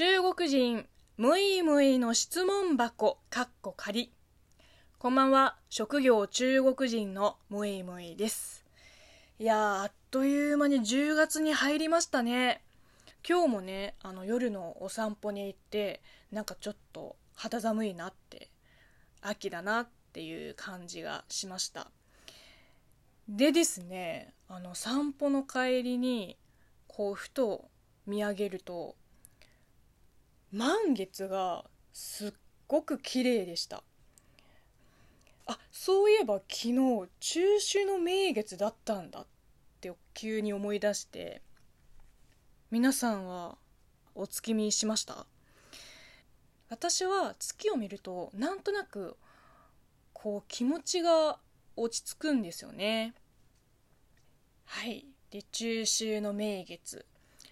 中国人むいむいの質問箱かっこ仮こんばんは。職業中国人のむいむいです。いやーあっという間に10月に入りましたね。今日もねあの夜のお散歩に行ってなんかちょっと肌寒いなって秋だなっていう感じがしました。でですねあの散歩の帰りにこうふと見上げると満月がすっごく綺麗でした。あそういえば昨日中秋の名月だったんだって急に思い出して皆さんはお月見しました？私は月を見るとなんとなくこう気持ちが落ち着くんですよね。はい。で中秋の名月、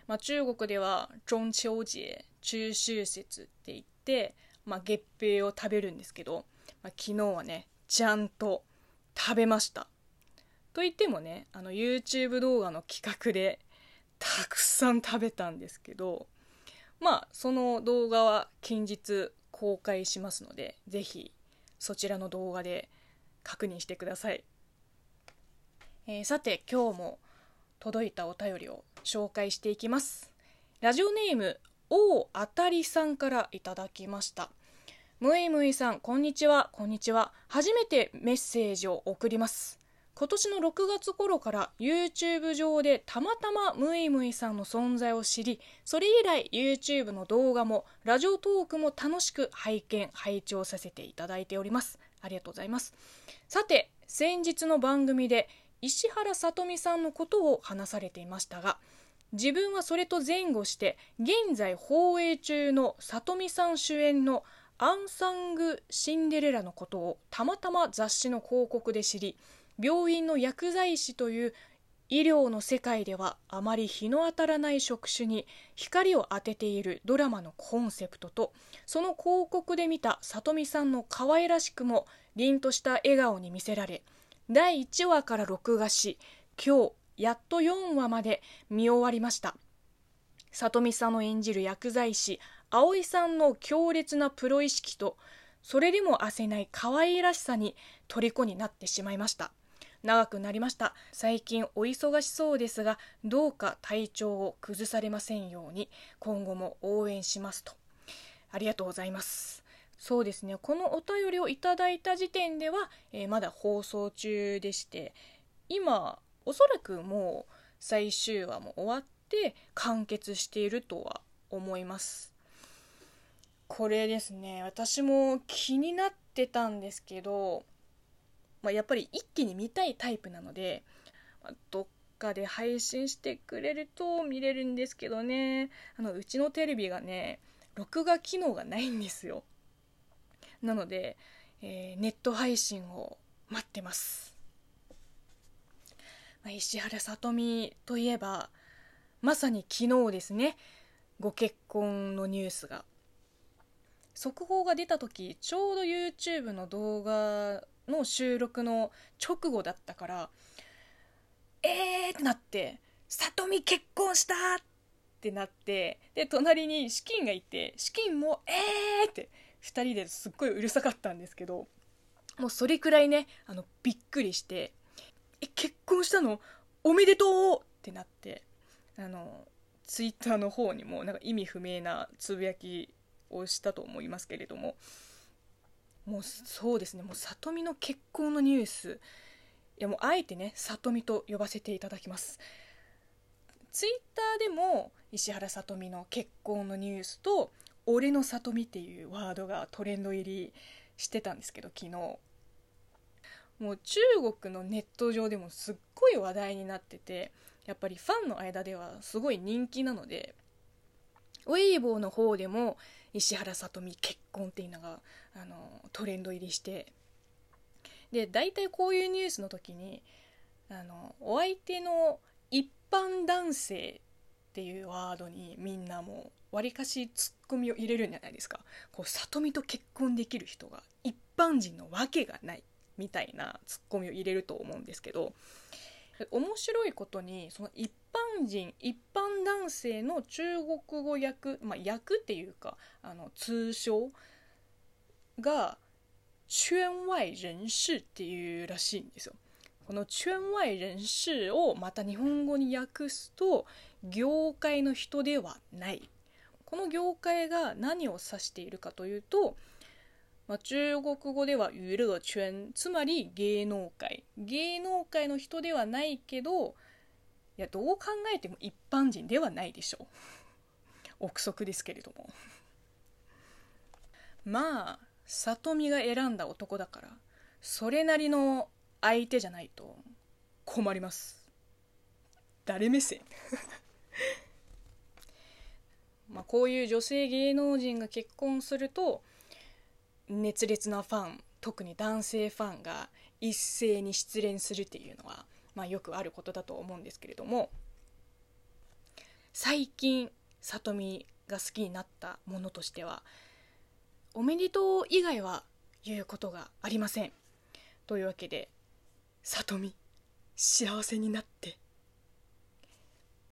まあ、中国では中秋節。中秋節って言って、まあ、月餅を食べるんですけど、まあ、昨日はねちゃんと食べました。と言ってもねあの YouTube 動画の企画でたくさん食べたんですけどまあその動画は近日公開しますので是非そちらの動画で確認してください、えー、さて今日も届いたお便りを紹介していきます。ラジオネーム王あたりさんからいただきました。むいむいさんこんにちは。こんにちは。初めてメッセージを送ります。今年の6月頃から YouTube 上でたまたまムイムイさんの存在を知りそれ以来 YouTube の動画もラジオトークも楽しく拝見拝聴させていただいております。ありがとうございます。さて先日の番組で石原さとみさんのことを話されていましたが自分はそれと前後して現在放映中の里見さん主演のアンサング・シンデレラのことをたまたま雑誌の広告で知り病院の薬剤師という医療の世界ではあまり日の当たらない職種に光を当てているドラマのコンセプトとその広告で見た里見さんの可愛らしくも凛とした笑顔に見せられ第1話から録画し今日やっと4話まで見終わりました。里見さんの演じる薬剤師葵さんの強烈なプロ意識とそれでも焦せない可愛らしさに虜になってしまいました。長くなりました。最近お忙しそうですがどうか体調を崩されませんように今後も応援しますと。ありがとうございます。そうですね。このお便りをいただいた時点では、えー、まだ放送中でして今おそらくもう最終話も終わって完結しているとは思います。これですね。私も気になってたんですけど、まあ、やっぱり一気に見たいタイプなので、どっかで配信してくれると見れるんですけどね。あのうちのテレビがね録画機能がないんですよ。なので、えー、ネット配信を待ってます。まあ、石原さとみといえばまさに昨日ですねご結婚のニュースが速報が出た時ちょうど YouTube の動画の収録の直後だったからえーってなって「さとみ結婚した!」ってなってで隣に資金がいて資金も「えー!」って2人ですっごいうるさかったんですけどもうそれくらいねあのびっくりしてえ結婚したの？おめでとう！ってなってあのツイッターの方にもなんか意味不明なつぶやきをしたと思いますけれども。もうそうですね。もう里見の結婚のニュース。いやもうあえてね里見と呼ばせていただきます。ツイッターでも石原さとみの結婚のニュースと「俺の里見」っていうワードがトレンド入りしてたんですけど昨日。もう中国のネット上でもすっごい話題になっててやっぱりファンの間ではすごい人気なのでウェイボーの方でも石原さとみ結婚っていうのがあのトレンド入りしてで大体こういうニュースの時にあのお相手の一般男性っていうワードにみんなもうわりかしツッコミを入れるんじゃないですか。こう里見と結婚できる人が一般人のわけがない。みたいなツッコミを入れると思うんですけど面白いことにその一般人一般男性の中国語訳まあ訳っていうかあの通称が圈外人士っていうらしいんですよ。この圈外人士をまた日本語に訳すと業界の人ではないこの業界が何を指しているかというと、まあ、中国語では娱乐圈つまり芸能界。芸能界の人ではないけどいやどう考えても一般人ではないでしょう。憶測ですけれども。まあ里見が選んだ男だからそれなりの相手じゃないと困ります。誰目線？まあこういう女性芸能人が結婚すると熱烈なファン特に男性ファンが一斉に失恋するっていうのは、まあ、よくあることだと思うんですけれども最近里見が好きになったものとしてはおめでとう以外は言うことがありません。というわけで里見幸せになって。